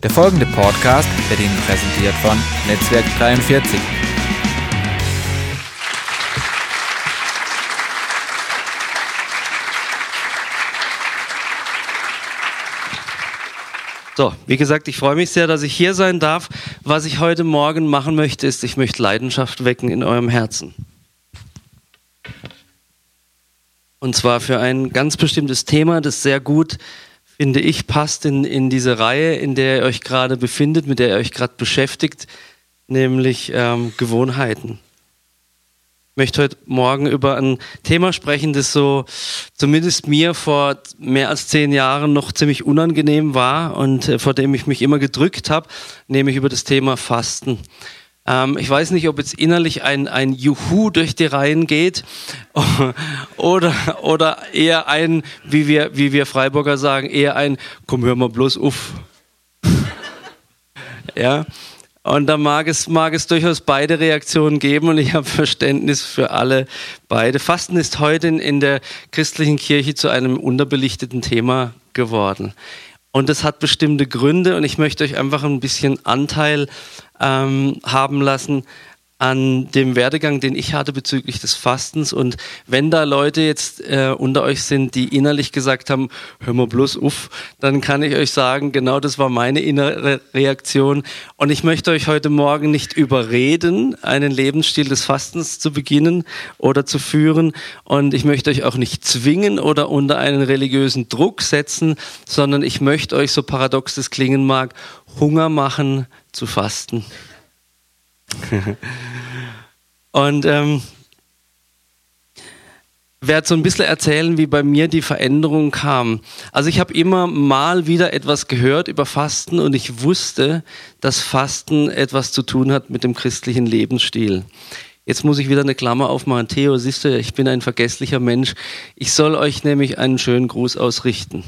Der folgende Podcast wird Ihnen präsentiert von Netzwerk 43. So, wie gesagt, ich freue mich sehr, dass ich hier sein darf. Was ich heute Morgen machen möchte, ist, ich möchte Leidenschaft wecken in eurem Herzen. Und zwar für ein ganz bestimmtes Thema, das sehr gut finde ich, passt in, in diese Reihe, in der ihr euch gerade befindet, mit der ihr euch gerade beschäftigt, nämlich ähm, Gewohnheiten. Ich möchte heute Morgen über ein Thema sprechen, das so zumindest mir vor mehr als zehn Jahren noch ziemlich unangenehm war und äh, vor dem ich mich immer gedrückt habe, nämlich über das Thema Fasten. Ähm, ich weiß nicht, ob jetzt innerlich ein, ein Juhu durch die Reihen geht oder, oder eher ein, wie wir, wie wir Freiburger sagen, eher ein, komm, hör mal bloß auf. ja. Und da mag es, mag es durchaus beide Reaktionen geben und ich habe Verständnis für alle beide. Fasten ist heute in, in der christlichen Kirche zu einem unterbelichteten Thema geworden. Und das hat bestimmte Gründe und ich möchte euch einfach ein bisschen Anteil ähm, haben lassen an dem Werdegang, den ich hatte bezüglich des Fastens. Und wenn da Leute jetzt äh, unter euch sind, die innerlich gesagt haben, hör mal bloß auf, dann kann ich euch sagen, genau das war meine innere Reaktion. Und ich möchte euch heute Morgen nicht überreden, einen Lebensstil des Fastens zu beginnen oder zu führen. Und ich möchte euch auch nicht zwingen oder unter einen religiösen Druck setzen, sondern ich möchte euch, so paradox das klingen mag, Hunger machen zu fasten. Und ähm, werde so ein bisschen erzählen, wie bei mir die Veränderung kam. Also ich habe immer mal wieder etwas gehört über Fasten und ich wusste, dass Fasten etwas zu tun hat mit dem christlichen Lebensstil. Jetzt muss ich wieder eine Klammer aufmachen. Theo, siehst du, ich bin ein vergesslicher Mensch. Ich soll euch nämlich einen schönen Gruß ausrichten.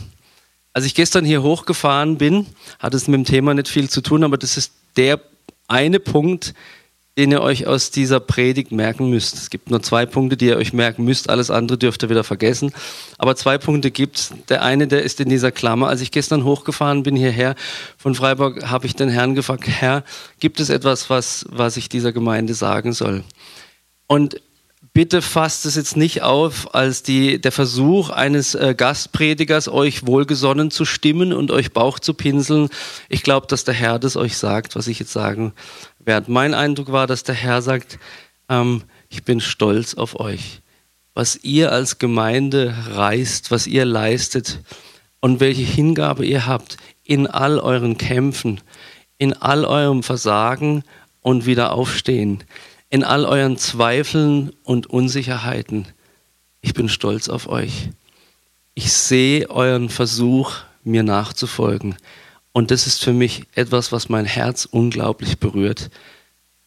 Als ich gestern hier hochgefahren bin, hat es mit dem Thema nicht viel zu tun, aber das ist der eine Punkt, den ihr euch aus dieser Predigt merken müsst. Es gibt nur zwei Punkte, die ihr euch merken müsst. Alles andere dürft ihr wieder vergessen. Aber zwei Punkte gibt's. Der eine, der ist in dieser Klammer. Als ich gestern hochgefahren bin hierher von Freiburg, habe ich den Herrn gefragt, Herr, gibt es etwas, was, was ich dieser Gemeinde sagen soll? Und bitte fasst es jetzt nicht auf als die, der Versuch eines äh, Gastpredigers, euch wohlgesonnen zu stimmen und euch Bauch zu pinseln. Ich glaube, dass der Herr das euch sagt, was ich jetzt sagen werde. Mein Eindruck war, dass der Herr sagt, ähm, ich bin stolz auf euch. Was ihr als Gemeinde reißt, was ihr leistet und welche Hingabe ihr habt in all euren Kämpfen, in all eurem Versagen und wieder aufstehen in all euren Zweifeln und Unsicherheiten. Ich bin stolz auf euch. Ich sehe euren Versuch, mir nachzufolgen. Und das ist für mich etwas, was mein Herz unglaublich berührt.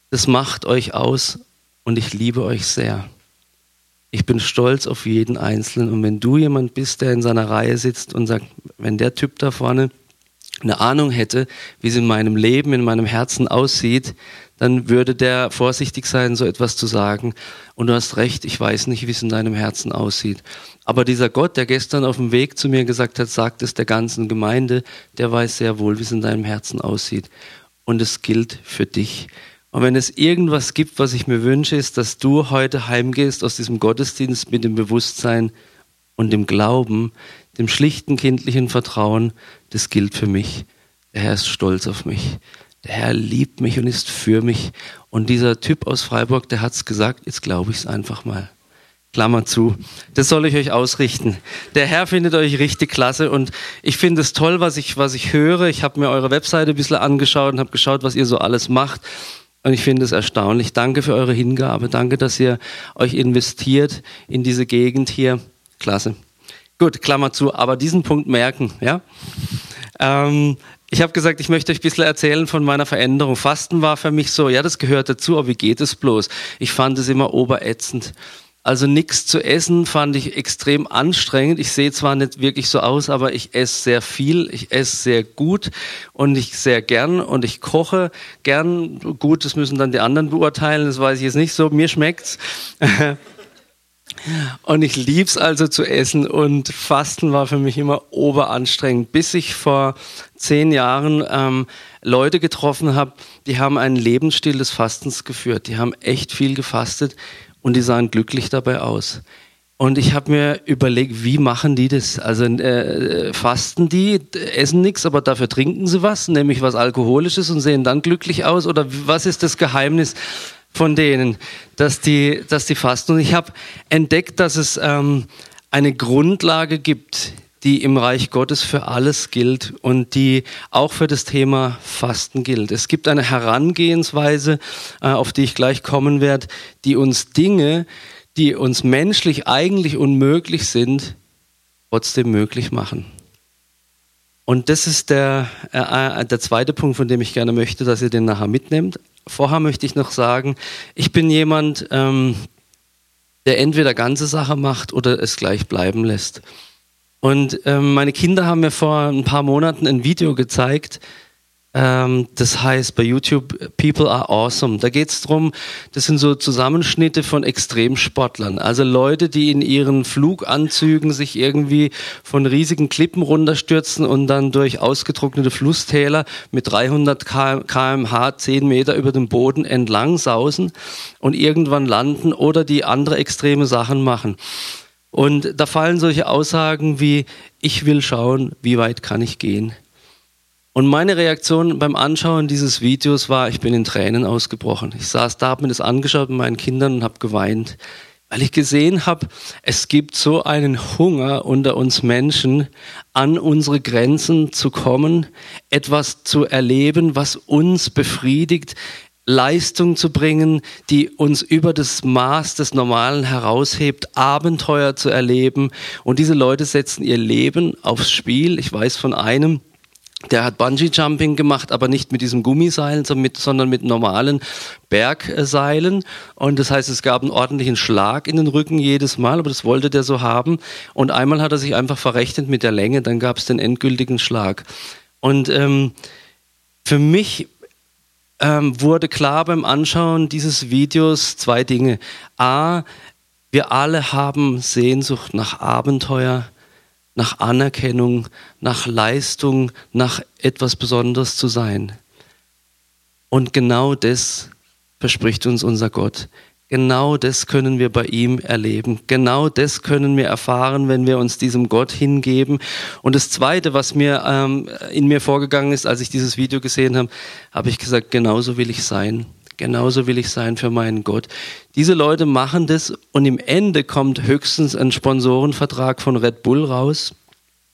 Das macht euch aus und ich liebe euch sehr. Ich bin stolz auf jeden Einzelnen. Und wenn du jemand bist, der in seiner Reihe sitzt und sagt, wenn der Typ da vorne eine Ahnung hätte, wie es in meinem Leben, in meinem Herzen aussieht, dann würde der vorsichtig sein, so etwas zu sagen. Und du hast recht, ich weiß nicht, wie es in deinem Herzen aussieht. Aber dieser Gott, der gestern auf dem Weg zu mir gesagt hat, sagt es der ganzen Gemeinde, der weiß sehr wohl, wie es in deinem Herzen aussieht. Und es gilt für dich. Und wenn es irgendwas gibt, was ich mir wünsche, ist, dass du heute heimgehst aus diesem Gottesdienst mit dem Bewusstsein und dem Glauben, dem schlichten kindlichen Vertrauen, das gilt für mich. Der Herr ist stolz auf mich. Der Herr liebt mich und ist für mich. Und dieser Typ aus Freiburg, der hat's gesagt, jetzt glaube ich es einfach mal. Klammer zu. Das soll ich euch ausrichten. Der Herr findet euch richtig klasse und ich finde es toll, was ich, was ich höre. Ich habe mir eure Webseite ein bisschen angeschaut und habe geschaut, was ihr so alles macht. Und ich finde es erstaunlich. Danke für eure Hingabe. Danke, dass ihr euch investiert in diese Gegend hier. Klasse. Gut, Klammer zu. Aber diesen Punkt merken, ja. Ähm, ich habe gesagt, ich möchte euch ein bisschen erzählen von meiner Veränderung. Fasten war für mich so, ja, das gehört dazu, aber wie geht es bloß? Ich fand es immer oberätzend. Also nichts zu essen fand ich extrem anstrengend. Ich sehe zwar nicht wirklich so aus, aber ich esse sehr viel, ich esse sehr gut und ich sehr gern und ich koche gern. Gut, das müssen dann die anderen beurteilen, das weiß ich jetzt nicht so. Mir schmeckt's. Und ich lieb's also zu essen und Fasten war für mich immer oberanstrengend, bis ich vor zehn Jahren ähm, Leute getroffen habe, die haben einen Lebensstil des Fastens geführt. Die haben echt viel gefastet und die sahen glücklich dabei aus. Und ich habe mir überlegt, wie machen die das? Also äh, fasten die, essen nichts, aber dafür trinken sie was, nämlich was Alkoholisches und sehen dann glücklich aus? Oder was ist das Geheimnis von denen, dass die, dass die fasten? Und ich habe entdeckt, dass es ähm, eine Grundlage gibt, die im Reich Gottes für alles gilt und die auch für das Thema Fasten gilt. Es gibt eine Herangehensweise, äh, auf die ich gleich kommen werde, die uns Dinge, die uns menschlich eigentlich unmöglich sind, trotzdem möglich machen. Und das ist der, äh, äh, der zweite Punkt, von dem ich gerne möchte, dass ihr den nachher mitnehmt. Vorher möchte ich noch sagen, ich bin jemand, ähm, der entweder ganze Sache macht oder es gleich bleiben lässt. Und ähm, meine Kinder haben mir vor ein paar Monaten ein Video gezeigt, ähm, das heißt bei YouTube People are awesome. Da geht es darum, das sind so Zusammenschnitte von Extremsportlern. Also Leute, die in ihren Fluganzügen sich irgendwie von riesigen Klippen runterstürzen und dann durch ausgetrocknete Flusstäler mit 300 kmh 10 Meter über dem Boden entlang sausen und irgendwann landen oder die andere extreme Sachen machen. Und da fallen solche Aussagen wie, ich will schauen, wie weit kann ich gehen. Und meine Reaktion beim Anschauen dieses Videos war, ich bin in Tränen ausgebrochen. Ich saß da, habe mir das angeschaut mit meinen Kindern und habe geweint, weil ich gesehen habe, es gibt so einen Hunger unter uns Menschen, an unsere Grenzen zu kommen, etwas zu erleben, was uns befriedigt, Leistung zu bringen, die uns über das Maß des Normalen heraushebt, Abenteuer zu erleben. Und diese Leute setzen ihr Leben aufs Spiel. Ich weiß von einem, der hat Bungee-Jumping gemacht, aber nicht mit diesem Gummiseilen, sondern mit, sondern mit normalen Bergseilen. Und das heißt, es gab einen ordentlichen Schlag in den Rücken jedes Mal, aber das wollte der so haben. Und einmal hat er sich einfach verrechnet mit der Länge, dann gab es den endgültigen Schlag. Und ähm, für mich ähm, wurde klar beim Anschauen dieses Videos zwei Dinge. A, wir alle haben Sehnsucht nach Abenteuer, nach Anerkennung, nach Leistung, nach etwas Besonderes zu sein. Und genau das verspricht uns unser Gott. Genau das können wir bei ihm erleben. Genau das können wir erfahren, wenn wir uns diesem Gott hingeben. Und das Zweite, was mir ähm, in mir vorgegangen ist, als ich dieses Video gesehen habe, habe ich gesagt, genauso will ich sein. Genauso will ich sein für meinen Gott. Diese Leute machen das und im Ende kommt höchstens ein Sponsorenvertrag von Red Bull raus.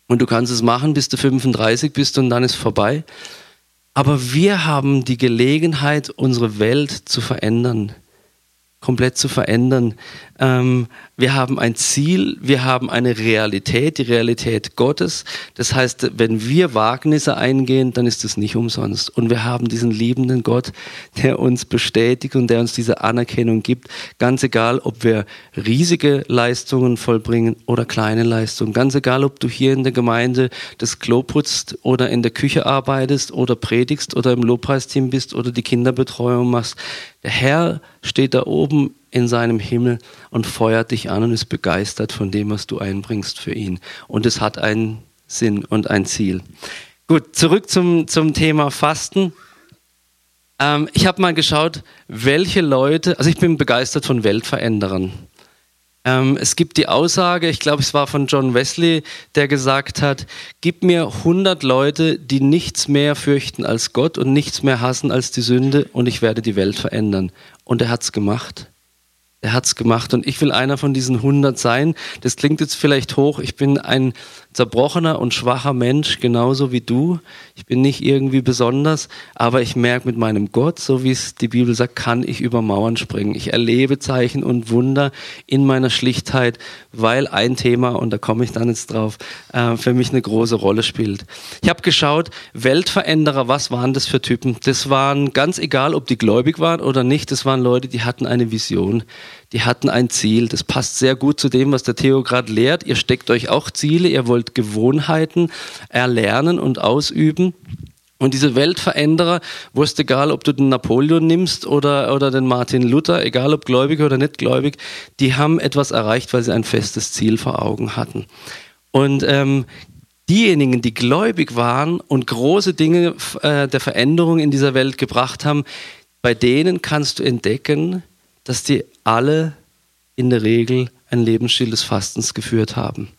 Und du kannst es machen, bis du 35 bist und dann ist vorbei. Aber wir haben die Gelegenheit, unsere Welt zu verändern komplett zu verändern. Ähm, wir haben ein Ziel, wir haben eine Realität, die Realität Gottes. Das heißt, wenn wir Wagnisse eingehen, dann ist es nicht umsonst. Und wir haben diesen liebenden Gott, der uns bestätigt und der uns diese Anerkennung gibt. Ganz egal, ob wir riesige Leistungen vollbringen oder kleine Leistungen. Ganz egal, ob du hier in der Gemeinde das Klo putzt oder in der Küche arbeitest oder predigst oder im Lobpreisteam bist oder die Kinderbetreuung machst. Der Herr steht da oben in seinem Himmel und feuert dich an und ist begeistert von dem, was du einbringst für ihn. Und es hat einen Sinn und ein Ziel. Gut, zurück zum, zum Thema Fasten. Ähm, ich habe mal geschaut, welche Leute, also ich bin begeistert von Weltveränderern. Ähm, es gibt die Aussage, ich glaube, es war von John Wesley, der gesagt hat, gib mir 100 Leute, die nichts mehr fürchten als Gott und nichts mehr hassen als die Sünde und ich werde die Welt verändern. Und er hat es gemacht. Er hat es gemacht und ich will einer von diesen 100 sein. Das klingt jetzt vielleicht hoch. Ich bin ein zerbrochener und schwacher Mensch, genauso wie du. Ich bin nicht irgendwie besonders, aber ich merke mit meinem Gott, so wie es die Bibel sagt, kann ich über Mauern springen. Ich erlebe Zeichen und Wunder in meiner Schlichtheit, weil ein Thema, und da komme ich dann jetzt drauf, äh, für mich eine große Rolle spielt. Ich habe geschaut, Weltveränderer, was waren das für Typen? Das waren ganz egal, ob die gläubig waren oder nicht, das waren Leute, die hatten eine Vision die hatten ein Ziel. Das passt sehr gut zu dem, was der Theo gerade lehrt. Ihr steckt euch auch Ziele, ihr wollt Gewohnheiten erlernen und ausüben. Und diese Weltveränderer, wusste egal, ob du den Napoleon nimmst oder, oder den Martin Luther, egal ob gläubig oder nicht gläubig, die haben etwas erreicht, weil sie ein festes Ziel vor Augen hatten. Und ähm, diejenigen, die gläubig waren und große Dinge äh, der Veränderung in dieser Welt gebracht haben, bei denen kannst du entdecken, dass die alle in der Regel ein Lebensstil des Fastens geführt haben.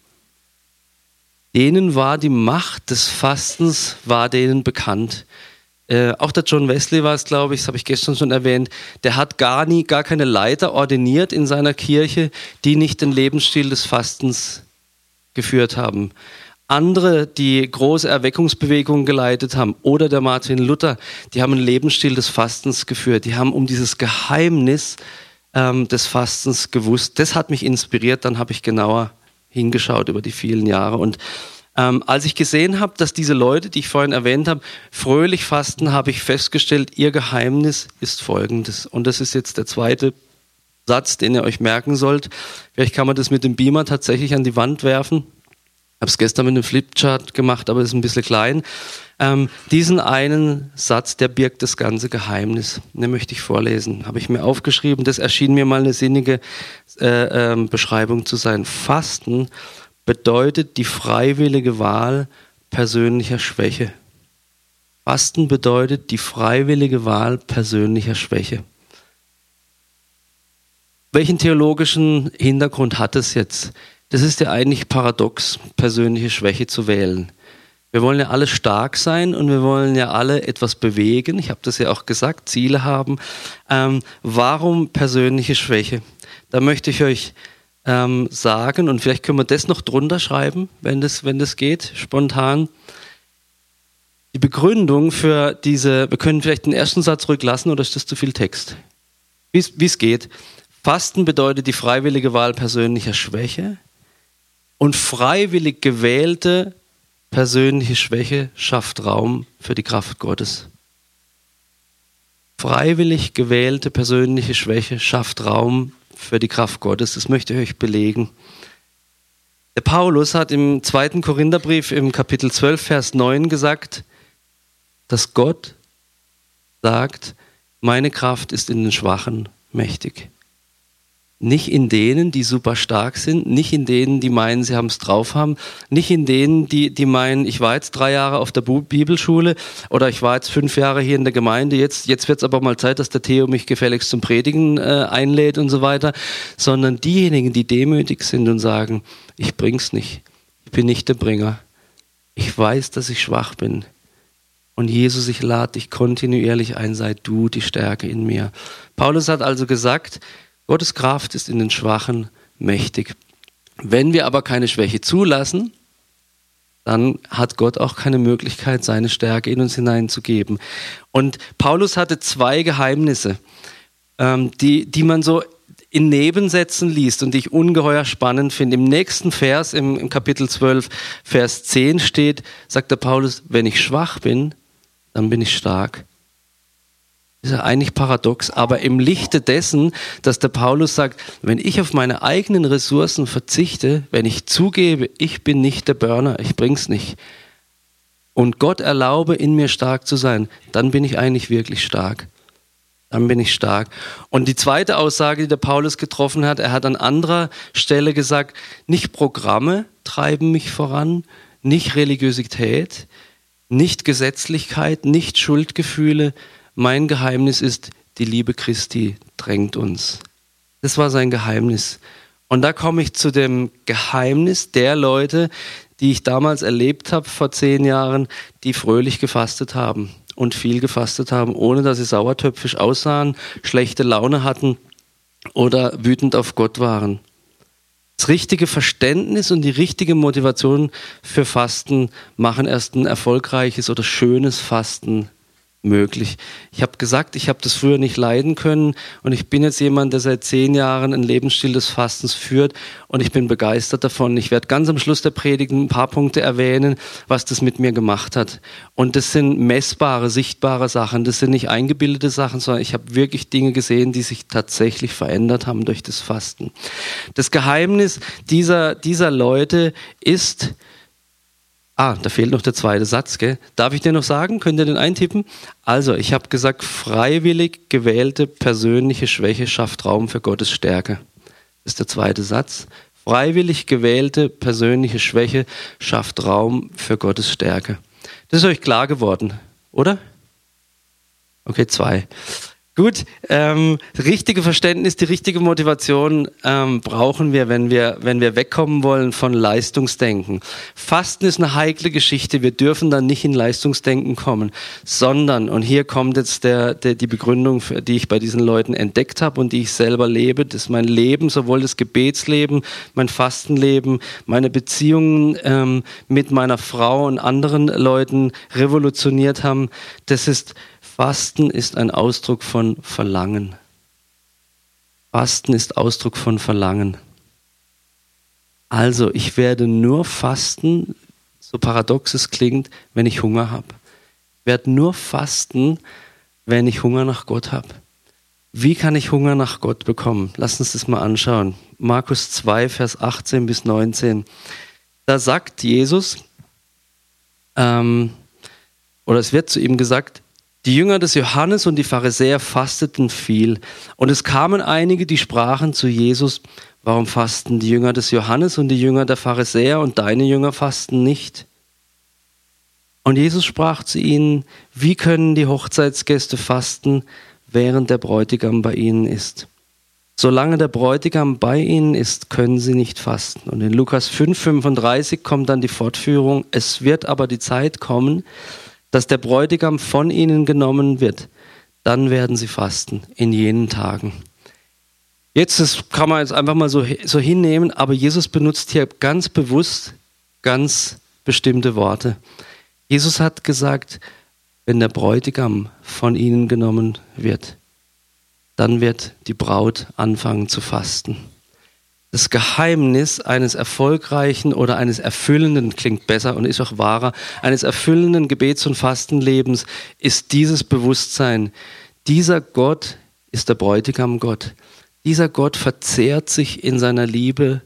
Denen war die Macht des Fastens, war denen bekannt. Äh, auch der John Wesley war es, glaube ich, das habe ich gestern schon erwähnt, der hat gar nie, gar keine Leiter ordiniert in seiner Kirche, die nicht den Lebensstil des Fastens geführt haben. Andere, die große Erweckungsbewegungen geleitet haben, oder der Martin Luther, die haben einen Lebensstil des Fastens geführt. Die haben um dieses Geheimnis ähm, des Fastens gewusst. Das hat mich inspiriert. Dann habe ich genauer hingeschaut über die vielen Jahre. Und ähm, als ich gesehen habe, dass diese Leute, die ich vorhin erwähnt habe, fröhlich fasten, habe ich festgestellt, ihr Geheimnis ist folgendes. Und das ist jetzt der zweite Satz, den ihr euch merken sollt. Vielleicht kann man das mit dem Beamer tatsächlich an die Wand werfen. Habe es gestern mit einem Flipchart gemacht, aber ist ein bisschen klein. Ähm, diesen einen Satz, der birgt das ganze Geheimnis. Den möchte ich vorlesen. Habe ich mir aufgeschrieben. Das erschien mir mal eine sinnige äh, äh, Beschreibung zu sein. Fasten bedeutet die freiwillige Wahl persönlicher Schwäche. Fasten bedeutet die freiwillige Wahl persönlicher Schwäche. Welchen theologischen Hintergrund hat es jetzt? Das ist ja eigentlich paradox, persönliche Schwäche zu wählen. Wir wollen ja alle stark sein und wir wollen ja alle etwas bewegen. Ich habe das ja auch gesagt, Ziele haben. Ähm, warum persönliche Schwäche? Da möchte ich euch ähm, sagen und vielleicht können wir das noch drunter schreiben, wenn das, wenn das geht, spontan. Die Begründung für diese, wir können vielleicht den ersten Satz rücklassen oder ist das zu viel Text? Wie es geht. Fasten bedeutet die freiwillige Wahl persönlicher Schwäche und freiwillig gewählte persönliche Schwäche schafft Raum für die Kraft Gottes. Freiwillig gewählte persönliche Schwäche schafft Raum für die Kraft Gottes. Das möchte ich euch belegen. Der Paulus hat im zweiten Korintherbrief im Kapitel 12, Vers 9 gesagt, dass Gott sagt, meine Kraft ist in den Schwachen mächtig. Nicht in denen, die super stark sind, nicht in denen, die meinen, sie haben es drauf haben, nicht in denen, die, die meinen, ich war jetzt drei Jahre auf der Bibelschule oder ich war jetzt fünf Jahre hier in der Gemeinde, jetzt, jetzt wird es aber mal Zeit, dass der Theo mich gefälligst zum Predigen äh, einlädt und so weiter, sondern diejenigen, die demütig sind und sagen, ich bring's nicht, ich bin nicht der Bringer, ich weiß, dass ich schwach bin. Und Jesus, ich lade dich kontinuierlich ein, sei du die Stärke in mir. Paulus hat also gesagt, Gottes Kraft ist in den Schwachen mächtig. Wenn wir aber keine Schwäche zulassen, dann hat Gott auch keine Möglichkeit, seine Stärke in uns hineinzugeben. Und Paulus hatte zwei Geheimnisse, ähm, die, die man so in Nebensätzen liest und die ich ungeheuer spannend finde. Im nächsten Vers, im, im Kapitel 12, Vers 10 steht, sagt der Paulus, wenn ich schwach bin, dann bin ich stark ist ja eigentlich paradox, aber im Lichte dessen, dass der Paulus sagt, wenn ich auf meine eigenen Ressourcen verzichte, wenn ich zugebe, ich bin nicht der Burner, ich bring's nicht, und Gott erlaube, in mir stark zu sein, dann bin ich eigentlich wirklich stark. Dann bin ich stark. Und die zweite Aussage, die der Paulus getroffen hat, er hat an anderer Stelle gesagt, nicht Programme treiben mich voran, nicht Religiosität, nicht Gesetzlichkeit, nicht Schuldgefühle, mein Geheimnis ist, die Liebe Christi drängt uns. Das war sein Geheimnis. Und da komme ich zu dem Geheimnis der Leute, die ich damals erlebt habe vor zehn Jahren, die fröhlich gefastet haben und viel gefastet haben, ohne dass sie sauertöpfisch aussahen, schlechte Laune hatten oder wütend auf Gott waren. Das richtige Verständnis und die richtige Motivation für Fasten machen erst ein erfolgreiches oder schönes Fasten möglich. Ich habe gesagt, ich habe das früher nicht leiden können und ich bin jetzt jemand, der seit zehn Jahren einen Lebensstil des Fastens führt und ich bin begeistert davon. Ich werde ganz am Schluss der Predigt ein paar Punkte erwähnen, was das mit mir gemacht hat. Und das sind messbare, sichtbare Sachen. Das sind nicht eingebildete Sachen, sondern ich habe wirklich Dinge gesehen, die sich tatsächlich verändert haben durch das Fasten. Das Geheimnis dieser, dieser Leute ist, Ah, da fehlt noch der zweite Satz, gell? Darf ich dir noch sagen? Könnt ihr den eintippen? Also, ich habe gesagt, freiwillig gewählte persönliche Schwäche schafft Raum für Gottes Stärke. Ist der zweite Satz. Freiwillig gewählte persönliche Schwäche schafft Raum für Gottes Stärke. Das ist euch klar geworden, oder? Okay, zwei. Gut, ähm, richtige Verständnis, die richtige Motivation ähm, brauchen wir wenn, wir, wenn wir wegkommen wollen von Leistungsdenken. Fasten ist eine heikle Geschichte. Wir dürfen dann nicht in Leistungsdenken kommen, sondern, und hier kommt jetzt der, der, die Begründung, die ich bei diesen Leuten entdeckt habe und die ich selber lebe, das ist mein Leben, sowohl das Gebetsleben, mein Fastenleben, meine Beziehungen ähm, mit meiner Frau und anderen Leuten revolutioniert haben. Das ist Fasten ist ein Ausdruck von Verlangen. Fasten ist Ausdruck von Verlangen. Also, ich werde nur fasten, so paradox es klingt, wenn ich Hunger habe. Ich werde nur fasten, wenn ich Hunger nach Gott habe. Wie kann ich Hunger nach Gott bekommen? Lass uns das mal anschauen. Markus 2, Vers 18 bis 19. Da sagt Jesus, ähm, oder es wird zu ihm gesagt, die Jünger des Johannes und die Pharisäer fasteten viel. Und es kamen einige, die sprachen zu Jesus, warum fasten die Jünger des Johannes und die Jünger der Pharisäer und deine Jünger fasten nicht? Und Jesus sprach zu ihnen, wie können die Hochzeitsgäste fasten, während der Bräutigam bei ihnen ist? Solange der Bräutigam bei ihnen ist, können sie nicht fasten. Und in Lukas 5,35 kommt dann die Fortführung, es wird aber die Zeit kommen, dass der Bräutigam von ihnen genommen wird, dann werden sie fasten in jenen Tagen. Jetzt, das kann man jetzt einfach mal so, so hinnehmen, aber Jesus benutzt hier ganz bewusst ganz bestimmte Worte. Jesus hat gesagt, wenn der Bräutigam von ihnen genommen wird, dann wird die Braut anfangen zu fasten. Das Geheimnis eines erfolgreichen oder eines erfüllenden, klingt besser und ist auch wahrer, eines erfüllenden Gebets- und Fastenlebens ist dieses Bewusstsein. Dieser Gott ist der Bräutigam Gott. Dieser Gott verzehrt sich in seiner Liebe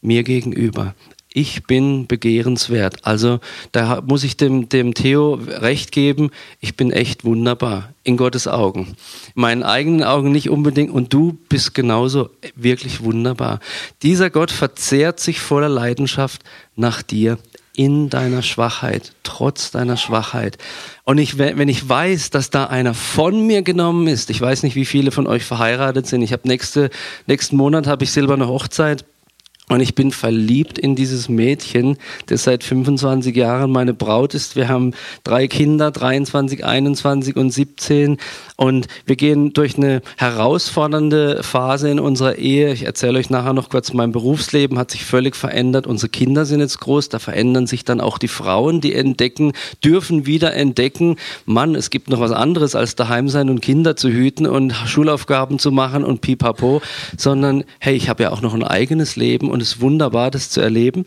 mir gegenüber ich bin begehrenswert. Also da muss ich dem, dem Theo recht geben, ich bin echt wunderbar in Gottes Augen. In meinen eigenen Augen nicht unbedingt und du bist genauso wirklich wunderbar. Dieser Gott verzehrt sich voller Leidenschaft nach dir in deiner Schwachheit, trotz deiner Schwachheit. Und ich, wenn ich weiß, dass da einer von mir genommen ist, ich weiß nicht, wie viele von euch verheiratet sind. Ich habe nächste, nächsten Monat habe ich silberne Hochzeit und ich bin verliebt in dieses Mädchen, das seit 25 Jahren meine Braut ist. Wir haben drei Kinder, 23, 21 und 17. Und wir gehen durch eine herausfordernde Phase in unserer Ehe. Ich erzähle euch nachher noch kurz, mein Berufsleben hat sich völlig verändert. Unsere Kinder sind jetzt groß, da verändern sich dann auch die Frauen, die entdecken, dürfen wieder entdecken, Mann, es gibt noch was anderes als daheim sein und Kinder zu hüten und Schulaufgaben zu machen und pipapo, sondern hey, ich habe ja auch noch ein eigenes Leben und es wunderbar, das zu erleben.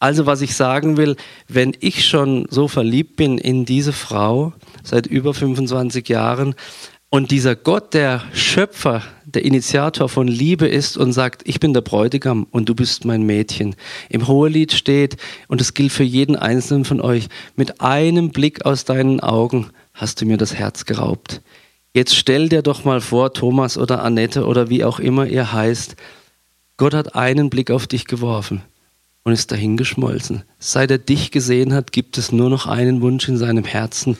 Also was ich sagen will, wenn ich schon so verliebt bin in diese Frau seit über 25 Jahren und dieser Gott, der Schöpfer, der Initiator von Liebe ist und sagt, ich bin der Bräutigam und du bist mein Mädchen. Im Hohelied steht, und es gilt für jeden einzelnen von euch, mit einem Blick aus deinen Augen hast du mir das Herz geraubt. Jetzt stell dir doch mal vor, Thomas oder Annette oder wie auch immer ihr heißt, Gott hat einen Blick auf dich geworfen und ist dahingeschmolzen. Seit er dich gesehen hat, gibt es nur noch einen Wunsch in seinem Herzen.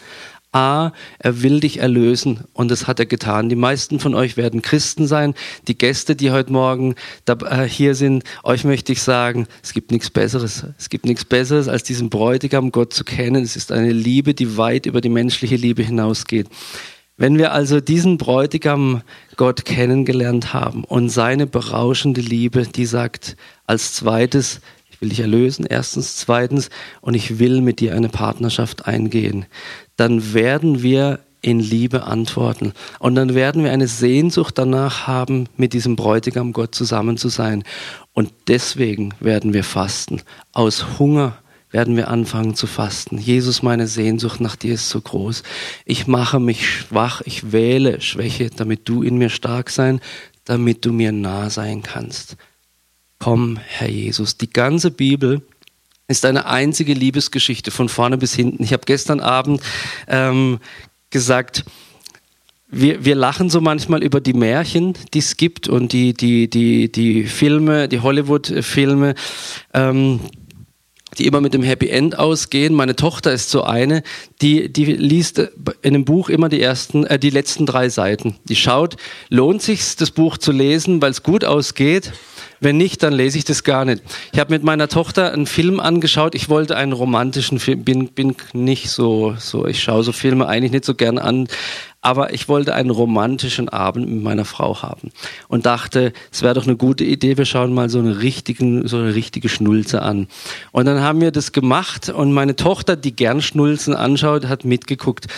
A, er will dich erlösen und das hat er getan. Die meisten von euch werden Christen sein. Die Gäste, die heute Morgen äh, hier sind, euch möchte ich sagen, es gibt nichts Besseres. Es gibt nichts Besseres, als diesen Bräutigam Gott zu kennen. Es ist eine Liebe, die weit über die menschliche Liebe hinausgeht. Wenn wir also diesen Bräutigam Gott kennengelernt haben und seine berauschende Liebe, die sagt als zweites, ich will dich erlösen, erstens, zweitens, und ich will mit dir eine Partnerschaft eingehen, dann werden wir in Liebe antworten. Und dann werden wir eine Sehnsucht danach haben, mit diesem Bräutigam Gott zusammen zu sein. Und deswegen werden wir fasten. Aus Hunger werden wir anfangen zu fasten. Jesus, meine Sehnsucht nach dir ist so groß. Ich mache mich schwach, ich wähle Schwäche, damit du in mir stark sein, damit du mir nah sein kannst. Komm, Herr Jesus. Die ganze Bibel ist eine einzige Liebesgeschichte von vorne bis hinten. Ich habe gestern Abend ähm, gesagt, wir, wir lachen so manchmal über die Märchen, die es gibt und die, die, die, die Filme, die Hollywood-Filme, ähm, die immer mit dem Happy End ausgehen. Meine Tochter ist so eine, die, die liest in einem Buch immer die ersten, äh, die letzten drei Seiten. Die schaut, lohnt sich das Buch zu lesen, weil es gut ausgeht. Wenn nicht, dann lese ich das gar nicht. Ich habe mit meiner Tochter einen Film angeschaut. Ich wollte einen romantischen Film, bin, bin nicht so, so, ich schaue so Filme eigentlich nicht so gern an aber ich wollte einen romantischen Abend mit meiner Frau haben und dachte, es wäre doch eine gute Idee, wir schauen mal so eine, richtigen, so eine richtige Schnulze an. Und dann haben wir das gemacht und meine Tochter, die gern Schnulzen anschaut, hat mitgeguckt.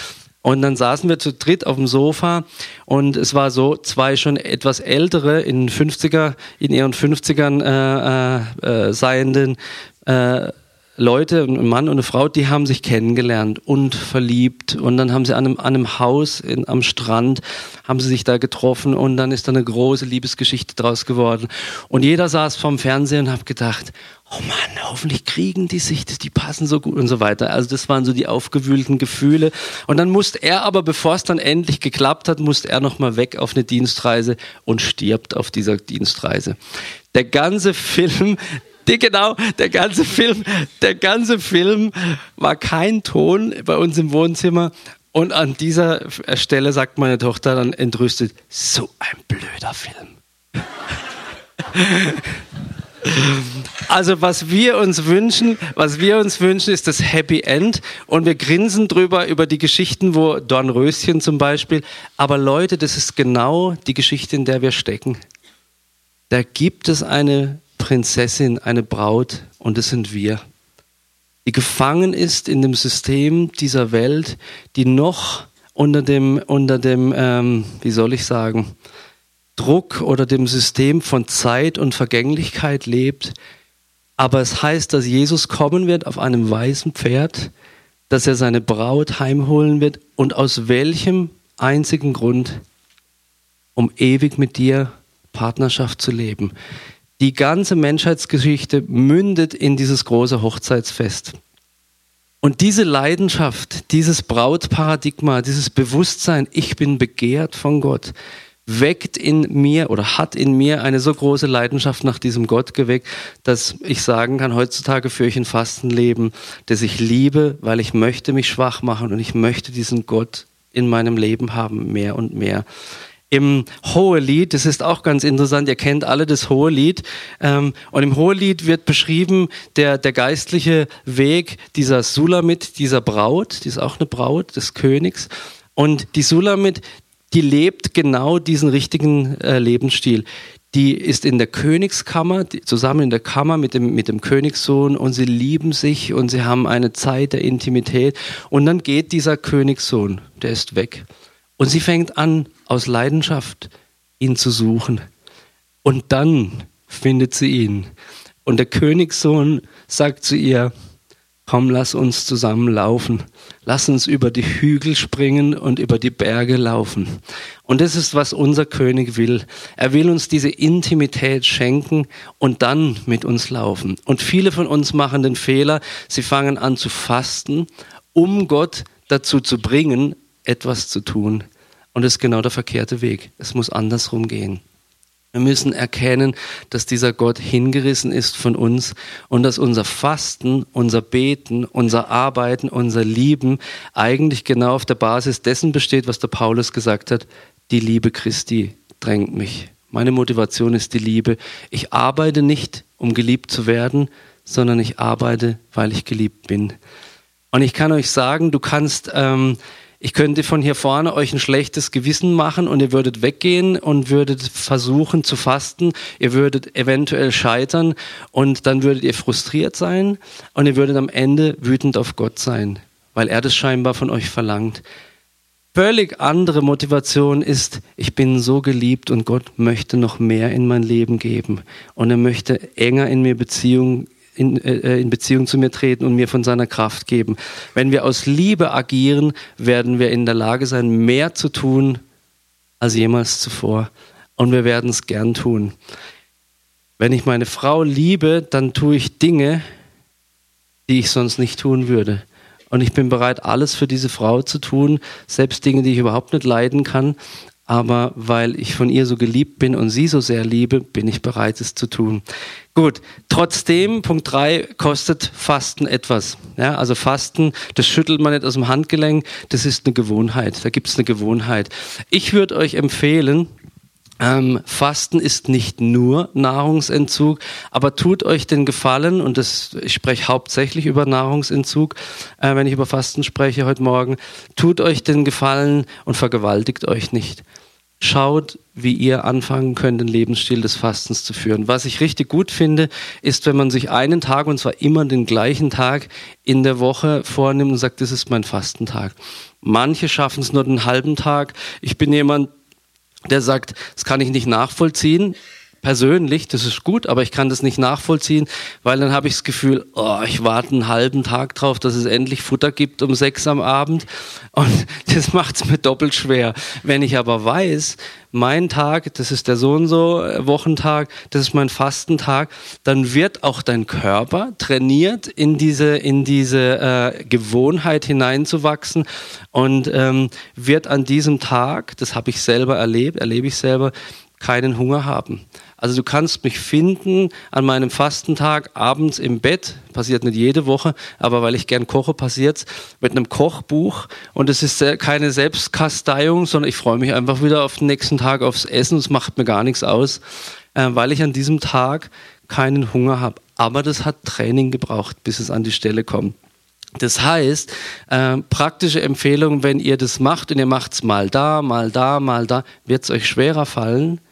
Und dann saßen wir zu dritt auf dem Sofa und es war so, zwei schon etwas ältere, in 50er, in ihren 50ern äh, äh, äh, seienden äh, Leute, ein Mann und eine Frau, die haben sich kennengelernt und verliebt und dann haben sie an einem, an einem Haus in, am Strand, haben sie sich da getroffen und dann ist da eine große Liebesgeschichte draus geworden. Und jeder saß vorm Fernsehen und hat gedacht, oh Mann, hoffentlich kriegen die sich, die passen so gut und so weiter. Also das waren so die aufgewühlten Gefühle. Und dann musste er aber, bevor es dann endlich geklappt hat, musste er nochmal weg auf eine Dienstreise und stirbt auf dieser Dienstreise. Der ganze Film, die, genau, der ganze Film, der ganze Film war kein Ton bei uns im Wohnzimmer. Und an dieser Stelle sagt meine Tochter dann entrüstet, so ein blöder Film. Also was wir uns wünschen, was wir uns wünschen, ist das Happy End und wir grinsen drüber über die Geschichten, wo Dornröschen zum Beispiel. Aber Leute, das ist genau die Geschichte, in der wir stecken. Da gibt es eine Prinzessin, eine Braut und das sind wir, die gefangen ist in dem System dieser Welt, die noch unter dem, unter dem ähm, wie soll ich sagen, Druck oder dem System von Zeit und Vergänglichkeit lebt. Aber es heißt, dass Jesus kommen wird auf einem weißen Pferd, dass er seine Braut heimholen wird und aus welchem einzigen Grund, um ewig mit dir Partnerschaft zu leben. Die ganze Menschheitsgeschichte mündet in dieses große Hochzeitsfest. Und diese Leidenschaft, dieses Brautparadigma, dieses Bewusstsein, ich bin begehrt von Gott, weckt in mir oder hat in mir eine so große Leidenschaft nach diesem Gott geweckt, dass ich sagen kann, heutzutage führe ich ein Fastenleben, das ich liebe, weil ich möchte mich schwach machen und ich möchte diesen Gott in meinem Leben haben, mehr und mehr im Hohelied, das ist auch ganz interessant, ihr kennt alle das Hohelied, ähm, und im Hohelied wird beschrieben der, der geistliche Weg dieser Sulamit, dieser Braut, die ist auch eine Braut des Königs, und die Sulamit, die lebt genau diesen richtigen äh, Lebensstil. Die ist in der Königskammer, zusammen in der Kammer mit dem, mit dem Königssohn und sie lieben sich und sie haben eine Zeit der Intimität. Und dann geht dieser Königssohn, der ist weg. Und sie fängt an, aus Leidenschaft ihn zu suchen. Und dann findet sie ihn. Und der Königssohn sagt zu ihr, komm, lass uns zusammen laufen. Lass uns über die Hügel springen und über die Berge laufen. Und das ist, was unser König will. Er will uns diese Intimität schenken und dann mit uns laufen. Und viele von uns machen den Fehler, sie fangen an zu fasten, um Gott dazu zu bringen, etwas zu tun. Und das ist genau der verkehrte Weg. Es muss andersrum gehen. Wir müssen erkennen, dass dieser Gott hingerissen ist von uns und dass unser Fasten, unser Beten, unser Arbeiten, unser Lieben eigentlich genau auf der Basis dessen besteht, was der Paulus gesagt hat. Die Liebe Christi drängt mich. Meine Motivation ist die Liebe. Ich arbeite nicht, um geliebt zu werden, sondern ich arbeite, weil ich geliebt bin. Und ich kann euch sagen, du kannst ähm, ich könnte von hier vorne euch ein schlechtes Gewissen machen und ihr würdet weggehen und würdet versuchen zu fasten. Ihr würdet eventuell scheitern und dann würdet ihr frustriert sein und ihr würdet am Ende wütend auf Gott sein, weil er das scheinbar von euch verlangt. Völlig andere Motivation ist, ich bin so geliebt und Gott möchte noch mehr in mein Leben geben und er möchte enger in mir Beziehung in, äh, in Beziehung zu mir treten und mir von seiner Kraft geben. Wenn wir aus Liebe agieren, werden wir in der Lage sein, mehr zu tun als jemals zuvor. Und wir werden es gern tun. Wenn ich meine Frau liebe, dann tue ich Dinge, die ich sonst nicht tun würde. Und ich bin bereit, alles für diese Frau zu tun, selbst Dinge, die ich überhaupt nicht leiden kann. Aber weil ich von ihr so geliebt bin und sie so sehr liebe, bin ich bereit, es zu tun. Gut, trotzdem, Punkt drei kostet Fasten etwas. Ja, also Fasten, das schüttelt man nicht aus dem Handgelenk, das ist eine Gewohnheit. Da gibt es eine Gewohnheit. Ich würde euch empfehlen, ähm, Fasten ist nicht nur Nahrungsentzug, aber tut euch den Gefallen, und das, ich spreche hauptsächlich über Nahrungsentzug, äh, wenn ich über Fasten spreche heute Morgen, tut euch den Gefallen und vergewaltigt euch nicht. Schaut, wie ihr anfangen könnt, den Lebensstil des Fastens zu führen. Was ich richtig gut finde, ist, wenn man sich einen Tag, und zwar immer den gleichen Tag in der Woche vornimmt und sagt, das ist mein Fastentag. Manche schaffen es nur den halben Tag. Ich bin jemand, der sagt, das kann ich nicht nachvollziehen. Persönlich, das ist gut, aber ich kann das nicht nachvollziehen, weil dann habe ich das Gefühl, oh, ich warte einen halben Tag drauf, dass es endlich Futter gibt um sechs am Abend. Und das macht es mir doppelt schwer. Wenn ich aber weiß, mein Tag, das ist der so und so Wochentag, das ist mein Fastentag, dann wird auch dein Körper trainiert, in diese, in diese äh, Gewohnheit hineinzuwachsen und ähm, wird an diesem Tag, das habe ich selber erlebt, erlebe ich selber, keinen Hunger haben. Also du kannst mich finden an meinem Fastentag abends im Bett, passiert nicht jede Woche, aber weil ich gern koche, passiert's mit einem Kochbuch und es ist keine Selbstkasteiung, sondern ich freue mich einfach wieder auf den nächsten Tag aufs Essen, es macht mir gar nichts aus, äh, weil ich an diesem Tag keinen Hunger habe. Aber das hat Training gebraucht, bis es an die Stelle kommt. Das heißt, äh, praktische Empfehlung, wenn ihr das macht und ihr macht's mal da, mal da, mal da, wird's euch schwerer fallen,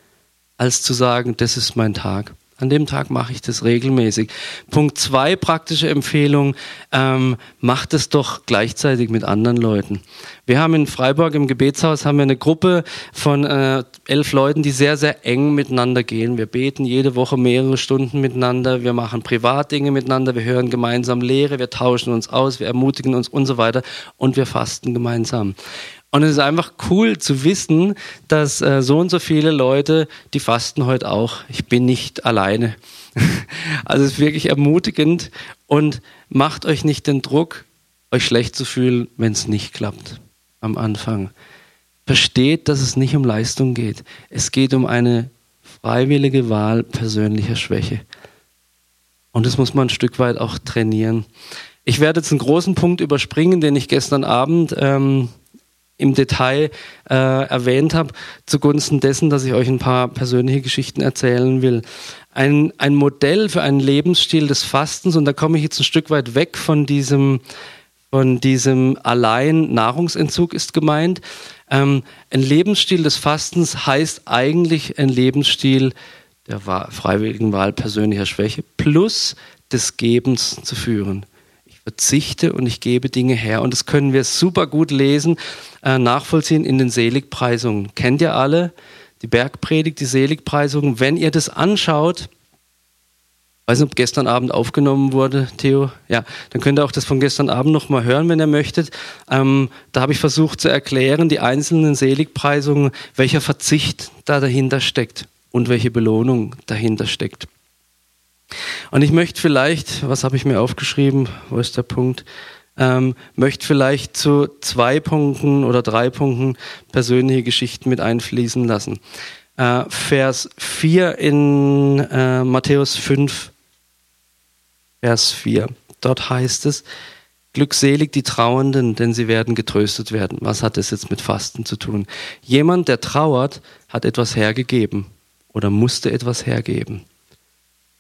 als zu sagen, das ist mein Tag. An dem Tag mache ich das regelmäßig. Punkt zwei, praktische Empfehlung, ähm, macht es doch gleichzeitig mit anderen Leuten. Wir haben in Freiburg im Gebetshaus haben wir eine Gruppe von äh, elf Leuten, die sehr, sehr eng miteinander gehen. Wir beten jede Woche mehrere Stunden miteinander, wir machen Privatdinge miteinander, wir hören gemeinsam Lehre, wir tauschen uns aus, wir ermutigen uns und so weiter und wir fasten gemeinsam. Und es ist einfach cool zu wissen, dass äh, so und so viele Leute, die fasten heute auch. Ich bin nicht alleine. also es ist wirklich ermutigend und macht euch nicht den Druck, euch schlecht zu fühlen, wenn es nicht klappt am Anfang. Versteht, dass es nicht um Leistung geht. Es geht um eine freiwillige Wahl persönlicher Schwäche. Und das muss man ein Stück weit auch trainieren. Ich werde jetzt einen großen Punkt überspringen, den ich gestern Abend ähm, im Detail äh, erwähnt habe, zugunsten dessen, dass ich euch ein paar persönliche Geschichten erzählen will. Ein, ein Modell für einen Lebensstil des Fastens, und da komme ich jetzt ein Stück weit weg von diesem, von diesem allein Nahrungsentzug ist gemeint. Ähm, ein Lebensstil des Fastens heißt eigentlich ein Lebensstil der freiwilligen Wahl persönlicher Schwäche plus des Gebens zu führen verzichte und ich gebe Dinge her. Und das können wir super gut lesen, äh, nachvollziehen in den Seligpreisungen. Kennt ihr alle die Bergpredigt, die Seligpreisungen? Wenn ihr das anschaut, weiß nicht, ob gestern Abend aufgenommen wurde, Theo. Ja, dann könnt ihr auch das von gestern Abend nochmal hören, wenn ihr möchtet. Ähm, da habe ich versucht zu erklären, die einzelnen Seligpreisungen, welcher Verzicht da dahinter steckt und welche Belohnung dahinter steckt. Und ich möchte vielleicht, was habe ich mir aufgeschrieben, wo ist der Punkt, ähm, möchte vielleicht zu zwei Punkten oder drei Punkten persönliche Geschichten mit einfließen lassen. Äh, Vers 4 in äh, Matthäus 5, Vers 4. Dort heißt es, Glückselig die Trauernden, denn sie werden getröstet werden. Was hat das jetzt mit Fasten zu tun? Jemand, der trauert, hat etwas hergegeben oder musste etwas hergeben.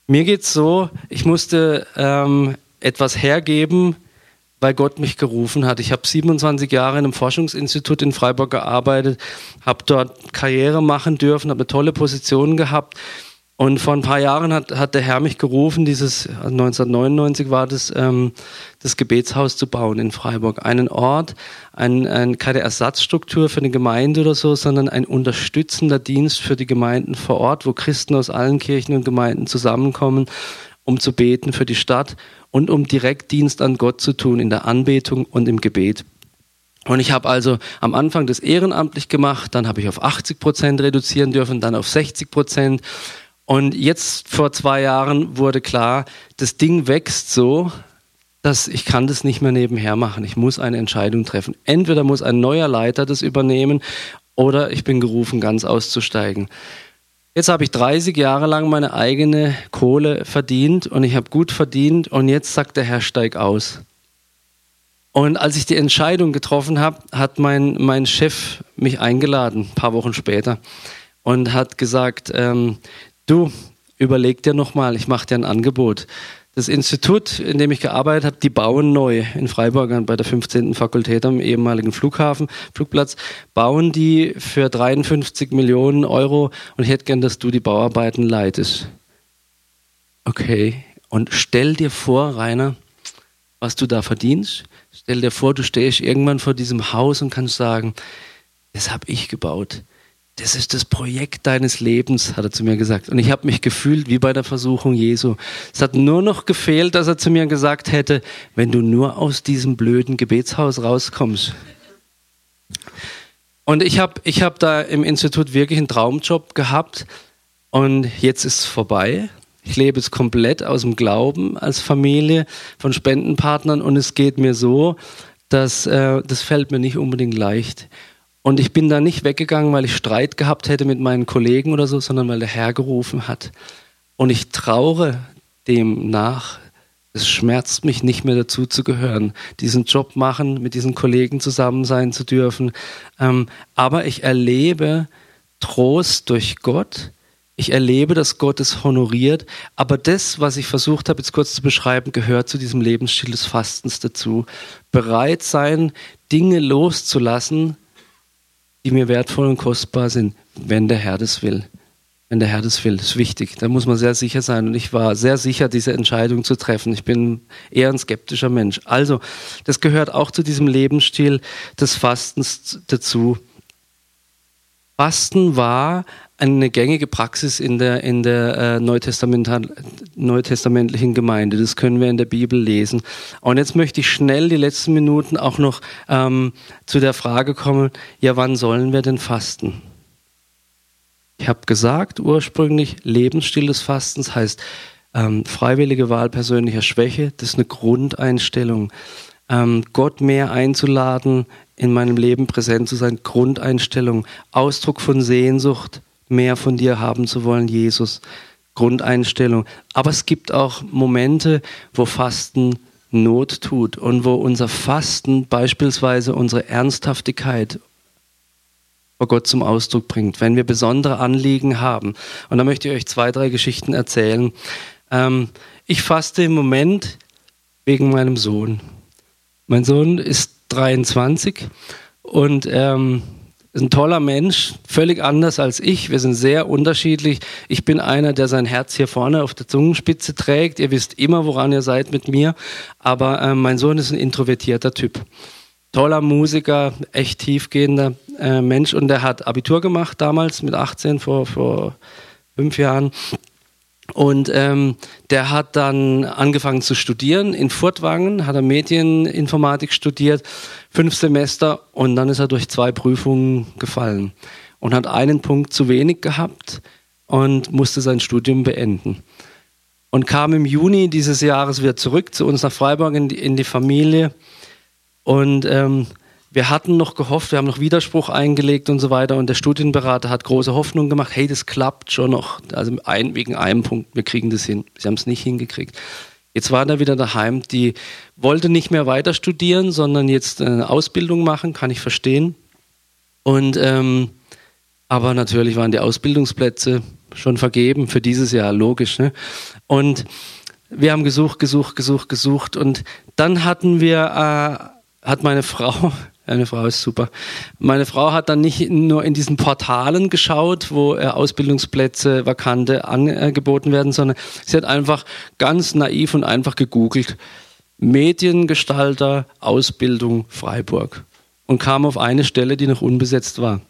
Mir geht's so, ich musste ähm, etwas hergeben, weil Gott mich gerufen hat. Ich habe 27 Jahre in einem Forschungsinstitut in Freiburg gearbeitet, habe dort Karriere machen dürfen, habe eine tolle Position gehabt. Und vor ein paar Jahren hat, hat der Herr mich gerufen, dieses 1999 war das, ähm, das Gebetshaus zu bauen in Freiburg. Einen Ort, ein, ein, keine Ersatzstruktur für eine Gemeinde oder so, sondern ein unterstützender Dienst für die Gemeinden vor Ort, wo Christen aus allen Kirchen und Gemeinden zusammenkommen, um zu beten für die Stadt und um Direktdienst an Gott zu tun in der Anbetung und im Gebet. Und ich habe also am Anfang das ehrenamtlich gemacht, dann habe ich auf 80 Prozent reduzieren dürfen, dann auf 60 Prozent und jetzt vor zwei Jahren wurde klar, das Ding wächst so, dass ich kann das nicht mehr nebenher machen. Ich muss eine Entscheidung treffen. Entweder muss ein neuer Leiter das übernehmen oder ich bin gerufen, ganz auszusteigen. Jetzt habe ich 30 Jahre lang meine eigene Kohle verdient und ich habe gut verdient und jetzt sagt der Herr, steig aus. Und als ich die Entscheidung getroffen habe, hat mein, mein Chef mich eingeladen, ein paar Wochen später, und hat gesagt, ähm, du, überleg dir nochmal, ich mache dir ein Angebot. Das Institut, in dem ich gearbeitet habe, die bauen neu in Freiburg bei der 15. Fakultät am ehemaligen Flughafen, Flugplatz, bauen die für 53 Millionen Euro und ich hätte gern, dass du die Bauarbeiten leitest. Okay. Und stell dir vor, Rainer, was du da verdienst. Stell dir vor, du stehst irgendwann vor diesem Haus und kannst sagen, das habe ich gebaut. Das ist das Projekt deines Lebens, hat er zu mir gesagt. Und ich habe mich gefühlt wie bei der Versuchung Jesu. Es hat nur noch gefehlt, dass er zu mir gesagt hätte, wenn du nur aus diesem blöden Gebetshaus rauskommst. Und ich habe ich hab da im Institut wirklich einen Traumjob gehabt und jetzt ist es vorbei. Ich lebe es komplett aus dem Glauben als Familie von Spendenpartnern und es geht mir so, dass äh, das fällt mir nicht unbedingt leicht. Und ich bin da nicht weggegangen, weil ich Streit gehabt hätte mit meinen Kollegen oder so, sondern weil der Herr gerufen hat. Und ich traure dem nach. Es schmerzt mich nicht mehr dazu zu gehören, diesen Job machen, mit diesen Kollegen zusammen sein zu dürfen. Ähm, aber ich erlebe Trost durch Gott ich erlebe, dass Gott es honoriert, aber das, was ich versucht habe, jetzt kurz zu beschreiben, gehört zu diesem Lebensstil des Fastens dazu. Bereit sein, Dinge loszulassen, die mir wertvoll und kostbar sind, wenn der Herr das will. Wenn der Herr das will, das ist wichtig. Da muss man sehr sicher sein. Und ich war sehr sicher, diese Entscheidung zu treffen. Ich bin eher ein skeptischer Mensch. Also, das gehört auch zu diesem Lebensstil des Fastens dazu. Fasten war eine gängige Praxis in der, in der äh, neutestamentlichen Gemeinde. Das können wir in der Bibel lesen. Und jetzt möchte ich schnell die letzten Minuten auch noch ähm, zu der Frage kommen, ja, wann sollen wir denn fasten? Ich habe gesagt, ursprünglich Lebensstil des Fastens heißt ähm, freiwillige Wahl persönlicher Schwäche. Das ist eine Grundeinstellung. Ähm, Gott mehr einzuladen, in meinem Leben präsent zu sein, Grundeinstellung, Ausdruck von Sehnsucht, mehr von dir haben zu wollen, Jesus. Grundeinstellung. Aber es gibt auch Momente, wo Fasten Not tut und wo unser Fasten beispielsweise unsere Ernsthaftigkeit vor Gott zum Ausdruck bringt, wenn wir besondere Anliegen haben. Und da möchte ich euch zwei, drei Geschichten erzählen. Ähm, ich faste im Moment wegen meinem Sohn. Mein Sohn ist 23 und ähm, ist ein toller Mensch, völlig anders als ich. Wir sind sehr unterschiedlich. Ich bin einer, der sein Herz hier vorne auf der Zungenspitze trägt. Ihr wisst immer, woran ihr seid mit mir. Aber äh, mein Sohn ist ein introvertierter Typ. Toller Musiker, echt tiefgehender äh, Mensch. Und der hat Abitur gemacht damals mit 18, vor, vor fünf Jahren. Und ähm, der hat dann angefangen zu studieren in Furtwangen, hat er Medieninformatik studiert, fünf Semester und dann ist er durch zwei Prüfungen gefallen und hat einen Punkt zu wenig gehabt und musste sein Studium beenden. Und kam im Juni dieses Jahres wieder zurück zu uns nach Freiburg in die, in die Familie und ähm, wir hatten noch gehofft, wir haben noch Widerspruch eingelegt und so weiter. Und der Studienberater hat große Hoffnung gemacht, hey, das klappt schon noch. Also ein, wegen einem Punkt, wir kriegen das hin. Sie haben es nicht hingekriegt. Jetzt war er wieder daheim. Die wollte nicht mehr weiter studieren, sondern jetzt eine Ausbildung machen, kann ich verstehen. Und ähm, aber natürlich waren die Ausbildungsplätze schon vergeben für dieses Jahr, logisch. Ne? Und wir haben gesucht, gesucht, gesucht, gesucht. Und dann hatten wir, äh, hat meine Frau eine Frau ist super. Meine Frau hat dann nicht nur in diesen Portalen geschaut, wo äh, Ausbildungsplätze, Vakante angeboten werden, sondern sie hat einfach ganz naiv und einfach gegoogelt. Mediengestalter, Ausbildung Freiburg. Und kam auf eine Stelle, die noch unbesetzt war.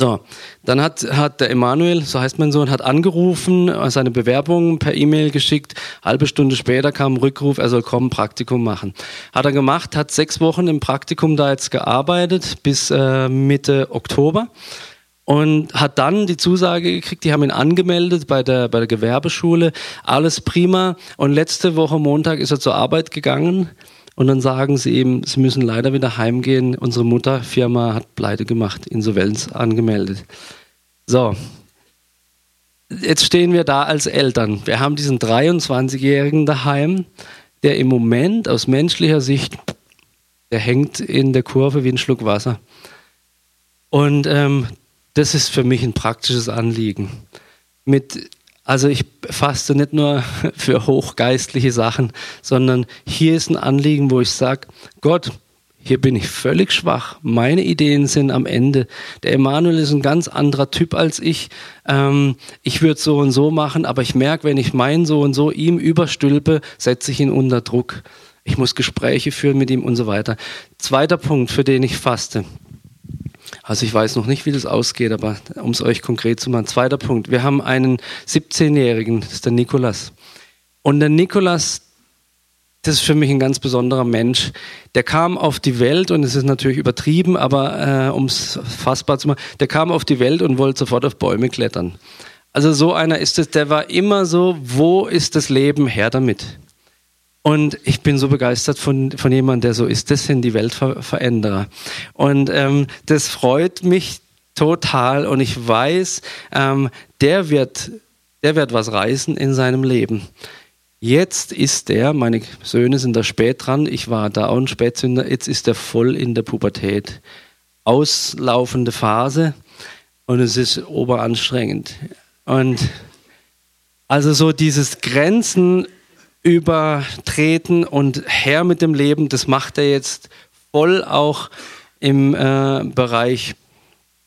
So, dann hat, hat der Emanuel, so heißt mein Sohn, hat angerufen, seine Bewerbung per E-Mail geschickt. Halbe Stunde später kam ein Rückruf, er soll kommen, Praktikum machen. Hat er gemacht, hat sechs Wochen im Praktikum da jetzt gearbeitet bis äh, Mitte Oktober. und hat dann die Zusage gekriegt, die haben ihn angemeldet bei der, bei der Gewerbeschule, alles prima. Und letzte Woche Montag ist er zur Arbeit gegangen und dann sagen sie ihm, sie müssen leider wieder heimgehen. Unsere Mutterfirma hat Pleite gemacht, Insolvenz angemeldet. So. Jetzt stehen wir da als Eltern. Wir haben diesen 23-Jährigen daheim, der im Moment aus menschlicher Sicht, der hängt in der Kurve wie ein Schluck Wasser. Und ähm, das ist für mich ein praktisches Anliegen. Mit, also ich faste nicht nur für hochgeistliche Sachen, sondern hier ist ein Anliegen, wo ich sage, Gott, hier bin ich völlig schwach. Meine Ideen sind am Ende. Der Emanuel ist ein ganz anderer Typ als ich. Ähm, ich würde so und so machen, aber ich merke, wenn ich mein so und so ihm überstülpe, setze ich ihn unter Druck. Ich muss Gespräche führen mit ihm und so weiter. Zweiter Punkt, für den ich faste. Also ich weiß noch nicht, wie das ausgeht, aber um es euch konkret zu machen. Zweiter Punkt. Wir haben einen 17-Jährigen, das ist der Nikolas. Und der Nikolas, das ist für mich ein ganz besonderer Mensch. Der kam auf die Welt und es ist natürlich übertrieben, aber äh, um es fassbar zu machen, der kam auf die Welt und wollte sofort auf Bäume klettern. Also so einer ist es, der war immer so, wo ist das Leben her damit? Und ich bin so begeistert von, von jemandem, der so ist. Das sind die Weltveränderer. Und ähm, das freut mich total. Und ich weiß, ähm, der, wird, der wird was reißen in seinem Leben. Jetzt ist der, meine Söhne sind da spät dran, ich war da auch ein Spätzünder, jetzt ist er voll in der Pubertät. Auslaufende Phase und es ist oberanstrengend. Und also so dieses Grenzen übertreten und her mit dem Leben. Das macht er jetzt voll auch im äh, Bereich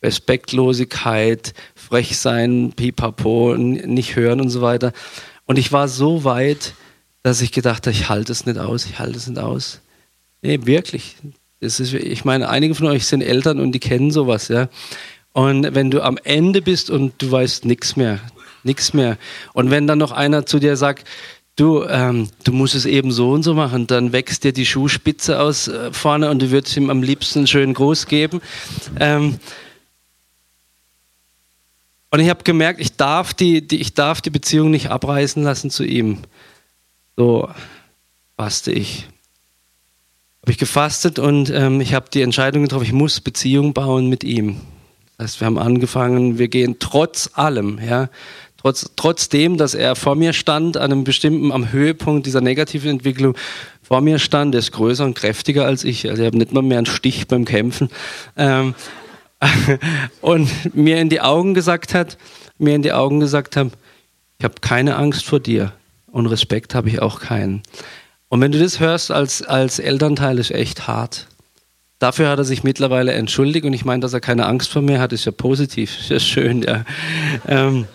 Respektlosigkeit, frech sein, pipapo, nicht hören und so weiter. Und ich war so weit, dass ich gedacht habe, ich halte es nicht aus, ich halte es nicht aus. Nee, wirklich. Das ist, ich meine, einige von euch sind Eltern und die kennen sowas, ja. Und wenn du am Ende bist und du weißt nichts mehr, nichts mehr. Und wenn dann noch einer zu dir sagt, du, ähm, du musst es eben so und so machen, dann wächst dir die Schuhspitze aus äh, vorne und du würdest ihm am liebsten schön groß geben. Ähm, und ich habe gemerkt, ich darf die, die, ich darf die Beziehung nicht abreißen lassen zu ihm. So faste ich. Habe ich gefastet und ähm, ich habe die Entscheidung getroffen, ich muss Beziehung bauen mit ihm. Das heißt, wir haben angefangen, wir gehen trotz allem, ja, Trotz, trotzdem, dass er vor mir stand, an einem bestimmten, am Höhepunkt dieser negativen Entwicklung, vor mir stand, er ist größer und kräftiger als ich. Also ich habe nicht mal mehr einen Stich beim Kämpfen. Ähm, und mir in die Augen gesagt hat, mir in die Augen gesagt hat, ich habe keine Angst vor dir und Respekt habe ich auch keinen. Und wenn du das hörst als, als Elternteil, ist echt hart. Dafür hat er sich mittlerweile entschuldigt und ich meine, dass er keine Angst vor mir hat, ist ja positiv, ist ja schön, ja. Ähm,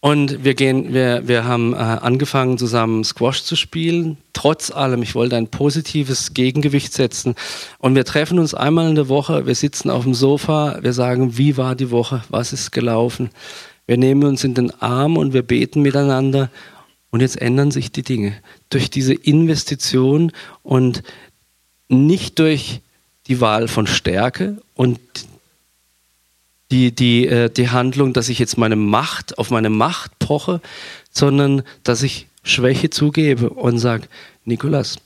und wir gehen, wir, wir haben äh, angefangen zusammen Squash zu spielen. Trotz allem, ich wollte ein positives Gegengewicht setzen. Und wir treffen uns einmal in der Woche, wir sitzen auf dem Sofa, wir sagen, wie war die Woche, was ist gelaufen. Wir nehmen uns in den Arm und wir beten miteinander. Und jetzt ändern sich die Dinge. Durch diese Investition und nicht durch die Wahl von Stärke und die, die, äh, die Handlung, dass ich jetzt meine Macht, auf meine Macht poche, sondern dass ich Schwäche zugebe und sage, Nikolas,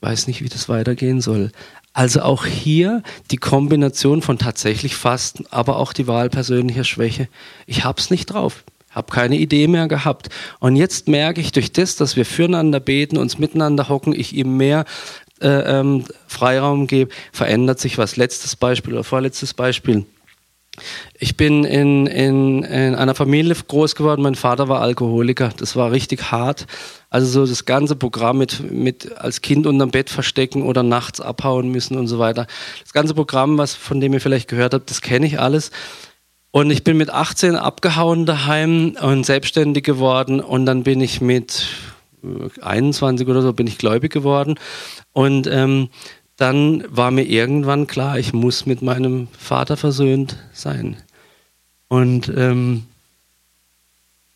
weiß nicht, wie das weitergehen soll. Also auch hier die Kombination von tatsächlich Fasten, aber auch die Wahl persönlicher Schwäche. Ich hab's nicht drauf, habe keine Idee mehr gehabt. Und jetzt merke ich durch das, dass wir füreinander beten, uns miteinander hocken, ich ihm mehr äh, ähm, Freiraum gebe, verändert sich was. Letztes Beispiel oder vorletztes Beispiel. Ich bin in, in, in einer Familie groß geworden. Mein Vater war Alkoholiker. Das war richtig hart. Also so das ganze Programm mit, mit als Kind unterm Bett verstecken oder nachts abhauen müssen und so weiter. Das ganze Programm, was von dem ihr vielleicht gehört habt, das kenne ich alles. Und ich bin mit 18 abgehauen daheim und selbstständig geworden. Und dann bin ich mit 21 oder so bin ich gläubig geworden. Und ähm, dann war mir irgendwann klar, ich muss mit meinem Vater versöhnt sein. Und ähm,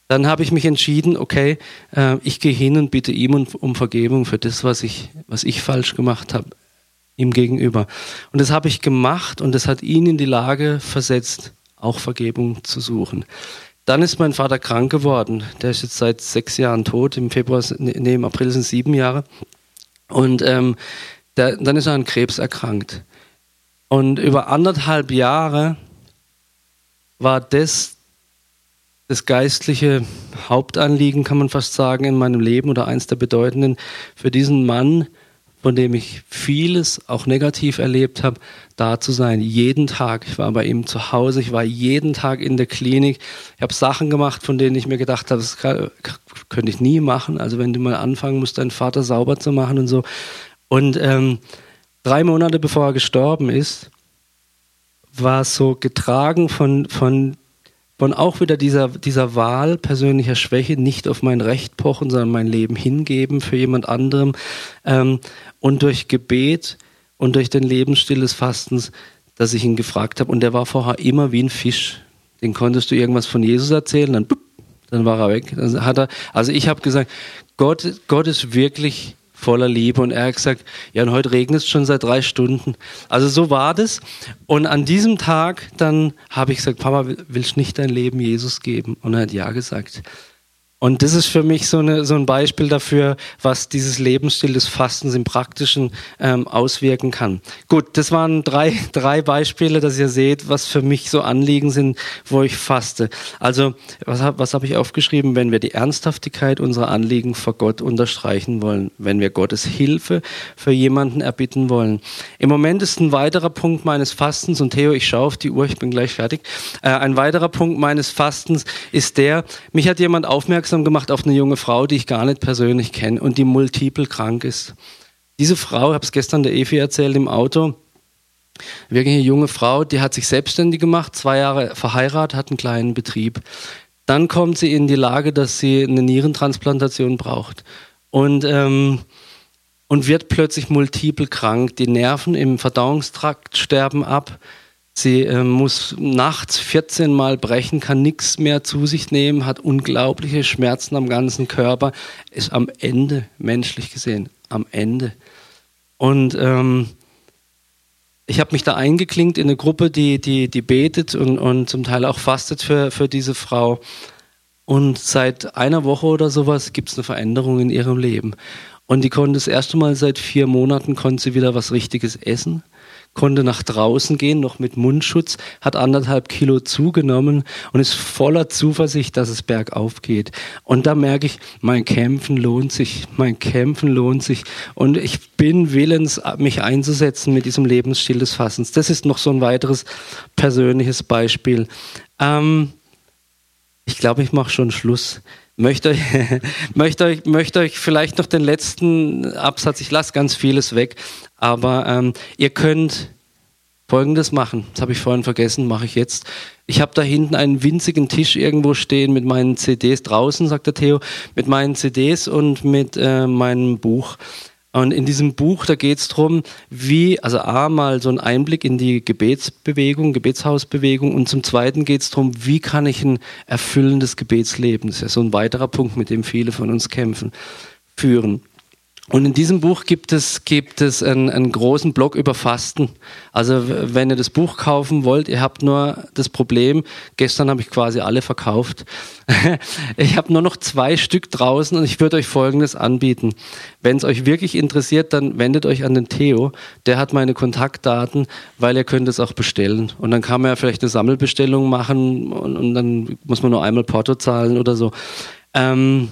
dann habe ich mich entschieden, okay, äh, ich gehe hin und bitte ihm um, um, Vergebung für das, was ich, was ich falsch gemacht habe. ihm gegenüber. Und das habe ich gemacht und das hat ihn in die Lage versetzt, auch Vergebung zu suchen. Dann ist mein Vater krank geworden. Der ist jetzt seit sechs Jahren tot. Im Februar, nee, im April sind sieben Jahre. Und ähm, der, dann ist er an Krebs erkrankt. Und über anderthalb Jahre war das das geistliche Hauptanliegen, kann man fast sagen, in meinem Leben oder eins der bedeutenden für diesen Mann, von dem ich vieles auch negativ erlebt habe, da zu sein. Jeden Tag. Ich war bei ihm zu Hause, ich war jeden Tag in der Klinik. Ich habe Sachen gemacht, von denen ich mir gedacht habe, das könnte ich nie machen. Also wenn du mal anfangen musst, deinen Vater sauber zu machen und so. Und ähm, drei Monate bevor er gestorben ist, war so getragen von, von von auch wieder dieser, dieser Wahl persönlicher Schwäche, nicht auf mein Recht pochen, sondern mein Leben hingeben für jemand anderem. Ähm, und durch Gebet und durch den Lebensstil des Fastens, dass ich ihn gefragt habe. Und der war vorher immer wie ein Fisch. Den konntest du irgendwas von Jesus erzählen, dann, dann war er weg. Dann hat er, also ich habe gesagt, Gott, Gott ist wirklich voller Liebe. Und er hat gesagt, ja, und heute regnet es schon seit drei Stunden. Also so war das. Und an diesem Tag dann habe ich gesagt, Papa, willst du nicht dein Leben Jesus geben? Und er hat ja gesagt. Und das ist für mich so, eine, so ein Beispiel dafür, was dieses Lebensstil des Fastens im Praktischen ähm, auswirken kann. Gut, das waren drei, drei Beispiele, dass ihr seht, was für mich so Anliegen sind, wo ich faste. Also, was, was habe ich aufgeschrieben? Wenn wir die Ernsthaftigkeit unserer Anliegen vor Gott unterstreichen wollen, wenn wir Gottes Hilfe für jemanden erbitten wollen. Im Moment ist ein weiterer Punkt meines Fastens, und Theo, ich schaue auf die Uhr, ich bin gleich fertig. Äh, ein weiterer Punkt meines Fastens ist der, mich hat jemand aufmerksam aufmerksam gemacht auf eine junge Frau, die ich gar nicht persönlich kenne und die multiple krank ist. Diese Frau, ich habe es gestern der Evi erzählt im Auto, wirklich eine junge Frau, die hat sich selbstständig gemacht, zwei Jahre verheiratet, hat einen kleinen Betrieb. Dann kommt sie in die Lage, dass sie eine Nierentransplantation braucht. Und, ähm, und wird plötzlich multiple krank. Die Nerven im Verdauungstrakt sterben ab. Sie äh, muss nachts 14 Mal brechen, kann nichts mehr zu sich nehmen, hat unglaubliche Schmerzen am ganzen Körper, ist am Ende, menschlich gesehen, am Ende. Und ähm, ich habe mich da eingeklinkt in eine Gruppe, die, die, die betet und, und zum Teil auch fastet für, für diese Frau. Und seit einer Woche oder sowas gibt es eine Veränderung in ihrem Leben. Und die konnte das erste Mal seit vier Monaten konnte sie wieder was Richtiges essen konnte nach draußen gehen, noch mit Mundschutz, hat anderthalb Kilo zugenommen und ist voller Zuversicht, dass es bergauf geht. Und da merke ich, mein Kämpfen lohnt sich, mein Kämpfen lohnt sich. Und ich bin willens, mich einzusetzen mit diesem Lebensstil des Fassens. Das ist noch so ein weiteres persönliches Beispiel. Ähm, ich glaube, ich mache schon Schluss möchte euch, möchte, euch, möchte euch vielleicht noch den letzten Absatz, ich lasse ganz vieles weg, aber ähm, ihr könnt Folgendes machen. Das habe ich vorhin vergessen, mache ich jetzt. Ich habe da hinten einen winzigen Tisch irgendwo stehen mit meinen CDs draußen, sagt der Theo, mit meinen CDs und mit äh, meinem Buch. Und in diesem Buch, da geht es darum, wie, also A, mal so ein Einblick in die Gebetsbewegung, Gebetshausbewegung und zum Zweiten geht es darum, wie kann ich ein erfüllendes Gebetsleben, das ist ja so ein weiterer Punkt, mit dem viele von uns kämpfen, führen. Und in diesem Buch gibt es, gibt es einen, einen, großen Blog über Fasten. Also wenn ihr das Buch kaufen wollt, ihr habt nur das Problem, gestern habe ich quasi alle verkauft. ich habe nur noch zwei Stück draußen und ich würde euch Folgendes anbieten. Wenn es euch wirklich interessiert, dann wendet euch an den Theo. Der hat meine Kontaktdaten, weil ihr könnt es auch bestellen. Und dann kann man ja vielleicht eine Sammelbestellung machen und, und dann muss man nur einmal Porto zahlen oder so. Ähm,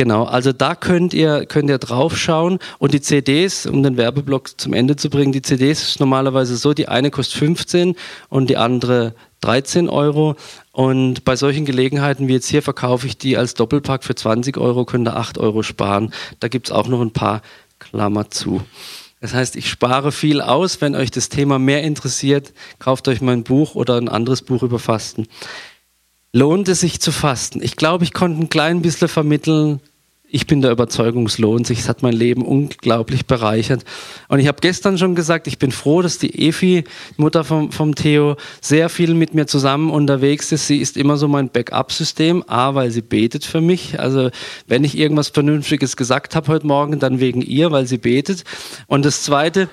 Genau, also da könnt ihr, könnt ihr drauf schauen und die CDs, um den Werbeblock zum Ende zu bringen, die CDs ist normalerweise so, die eine kostet 15 und die andere 13 Euro und bei solchen Gelegenheiten wie jetzt hier verkaufe ich die als Doppelpack für 20 Euro, könnt ihr 8 Euro sparen. Da gibt's auch noch ein paar Klammer zu. Das heißt, ich spare viel aus. Wenn euch das Thema mehr interessiert, kauft euch mein Buch oder ein anderes Buch über Fasten. Lohnt es sich zu fasten? Ich glaube, ich konnte ein klein bisschen vermitteln, ich bin der Überzeugung, es lohnt sich. Es hat mein Leben unglaublich bereichert. Und ich habe gestern schon gesagt, ich bin froh, dass die Efi, Mutter vom, vom Theo, sehr viel mit mir zusammen unterwegs ist. Sie ist immer so mein Backup-System. A, weil sie betet für mich. Also wenn ich irgendwas Vernünftiges gesagt habe heute Morgen, dann wegen ihr, weil sie betet. Und das Zweite,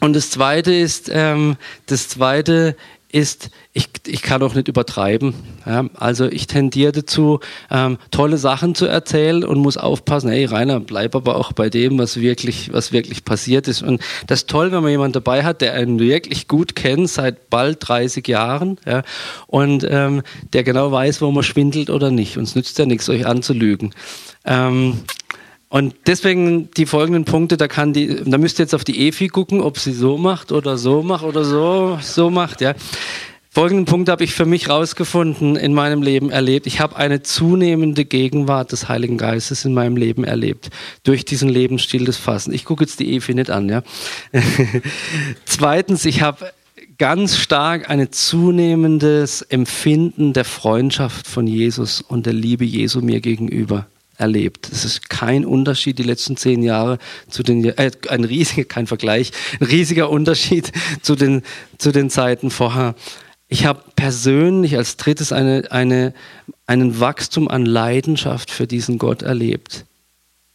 und das Zweite ist, ähm, das Zweite ist, ich, ich kann auch nicht übertreiben. Ja? Also ich tendiere dazu, ähm, tolle Sachen zu erzählen und muss aufpassen, hey Rainer, bleib aber auch bei dem, was wirklich, was wirklich passiert ist. Und das ist toll, wenn man jemanden dabei hat, der einen wirklich gut kennt, seit bald 30 Jahren, ja? und ähm, der genau weiß, wo man schwindelt oder nicht. Und es nützt ja nichts, euch anzulügen. Ähm, und deswegen die folgenden Punkte, da kann die, da müsst ihr jetzt auf die Efi gucken, ob sie so macht oder so macht oder so, so macht, ja. Folgenden Punkt habe ich für mich rausgefunden in meinem Leben erlebt. Ich habe eine zunehmende Gegenwart des Heiligen Geistes in meinem Leben erlebt. Durch diesen Lebensstil des Fassen. Ich gucke jetzt die Efi nicht an, ja. Zweitens, ich habe ganz stark ein zunehmendes Empfinden der Freundschaft von Jesus und der Liebe Jesu mir gegenüber erlebt. Es ist kein Unterschied die letzten zehn Jahre zu den, äh, ein riesiger, kein Vergleich, ein riesiger Unterschied zu den, zu den Zeiten vorher. Ich habe persönlich als drittes eine, eine, einen Wachstum an Leidenschaft für diesen Gott erlebt.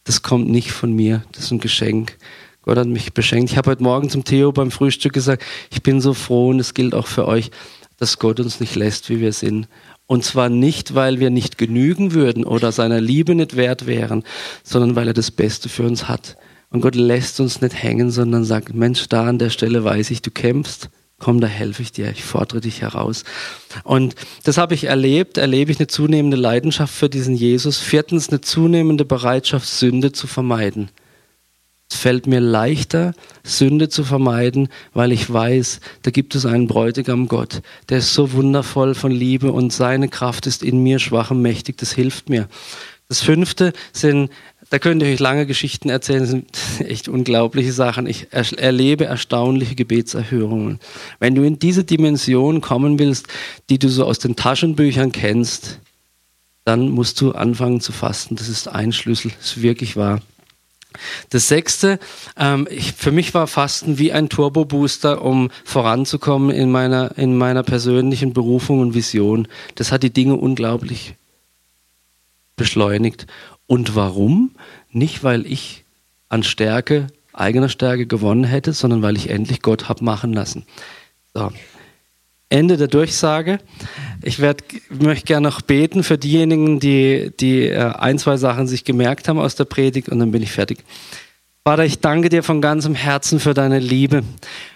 Das kommt nicht von mir, das ist ein Geschenk. Gott hat mich beschenkt. Ich habe heute Morgen zum Theo beim Frühstück gesagt, ich bin so froh und es gilt auch für euch, dass Gott uns nicht lässt, wie wir sind. Und zwar nicht, weil wir nicht genügen würden oder seiner Liebe nicht wert wären, sondern weil er das Beste für uns hat. Und Gott lässt uns nicht hängen, sondern sagt, Mensch, da an der Stelle weiß ich, du kämpfst. Komm, da helfe ich dir, ich fordere dich heraus. Und das habe ich erlebt, erlebe ich eine zunehmende Leidenschaft für diesen Jesus. Viertens, eine zunehmende Bereitschaft, Sünde zu vermeiden. Es fällt mir leichter, Sünde zu vermeiden, weil ich weiß, da gibt es einen Bräutigam Gott, der ist so wundervoll von Liebe und seine Kraft ist in mir schwach und mächtig, das hilft mir. Das fünfte sind, da könnt ihr euch lange Geschichten erzählen, sind echt unglaubliche Sachen. Ich erlebe erstaunliche Gebetserhörungen. Wenn du in diese Dimension kommen willst, die du so aus den Taschenbüchern kennst, dann musst du anfangen zu fasten. Das ist ein Schlüssel, das ist wirklich wahr. Das sechste, ähm, ich, für mich war Fasten wie ein Turbo-Booster, um voranzukommen in meiner, in meiner persönlichen Berufung und Vision. Das hat die Dinge unglaublich beschleunigt. Und warum? Nicht, weil ich an Stärke, eigener Stärke gewonnen hätte, sondern weil ich endlich Gott hab machen lassen. So. Ende der Durchsage. Ich werd, möchte gerne noch beten für diejenigen, die, die äh, ein, zwei Sachen sich gemerkt haben aus der Predigt und dann bin ich fertig. Vater, ich danke dir von ganzem Herzen für deine Liebe.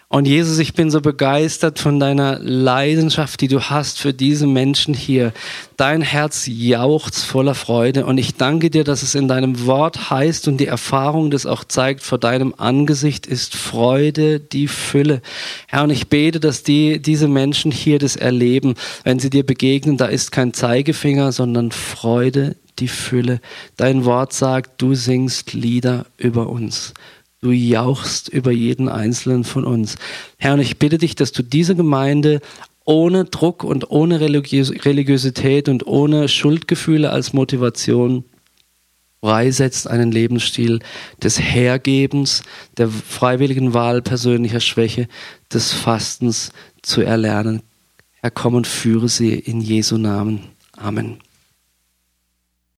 Und Jesus, ich bin so begeistert von deiner Leidenschaft, die du hast für diese Menschen hier. Dein Herz jauchzt voller Freude und ich danke dir, dass es in deinem Wort heißt und die Erfahrung das auch zeigt, vor deinem Angesicht ist Freude die Fülle. Herr, und ich bete, dass die, diese Menschen hier das erleben. Wenn sie dir begegnen, da ist kein Zeigefinger, sondern Freude die Fülle. Dein Wort sagt, du singst Lieder über uns. Du jauchst über jeden einzelnen von uns. Herr, und ich bitte dich, dass du diese Gemeinde ohne Druck und ohne Religiosität und ohne Schuldgefühle als Motivation freisetzt, einen Lebensstil des Hergebens, der freiwilligen Wahl persönlicher Schwäche, des Fastens zu erlernen. Herr, komm und führe sie in Jesu Namen. Amen.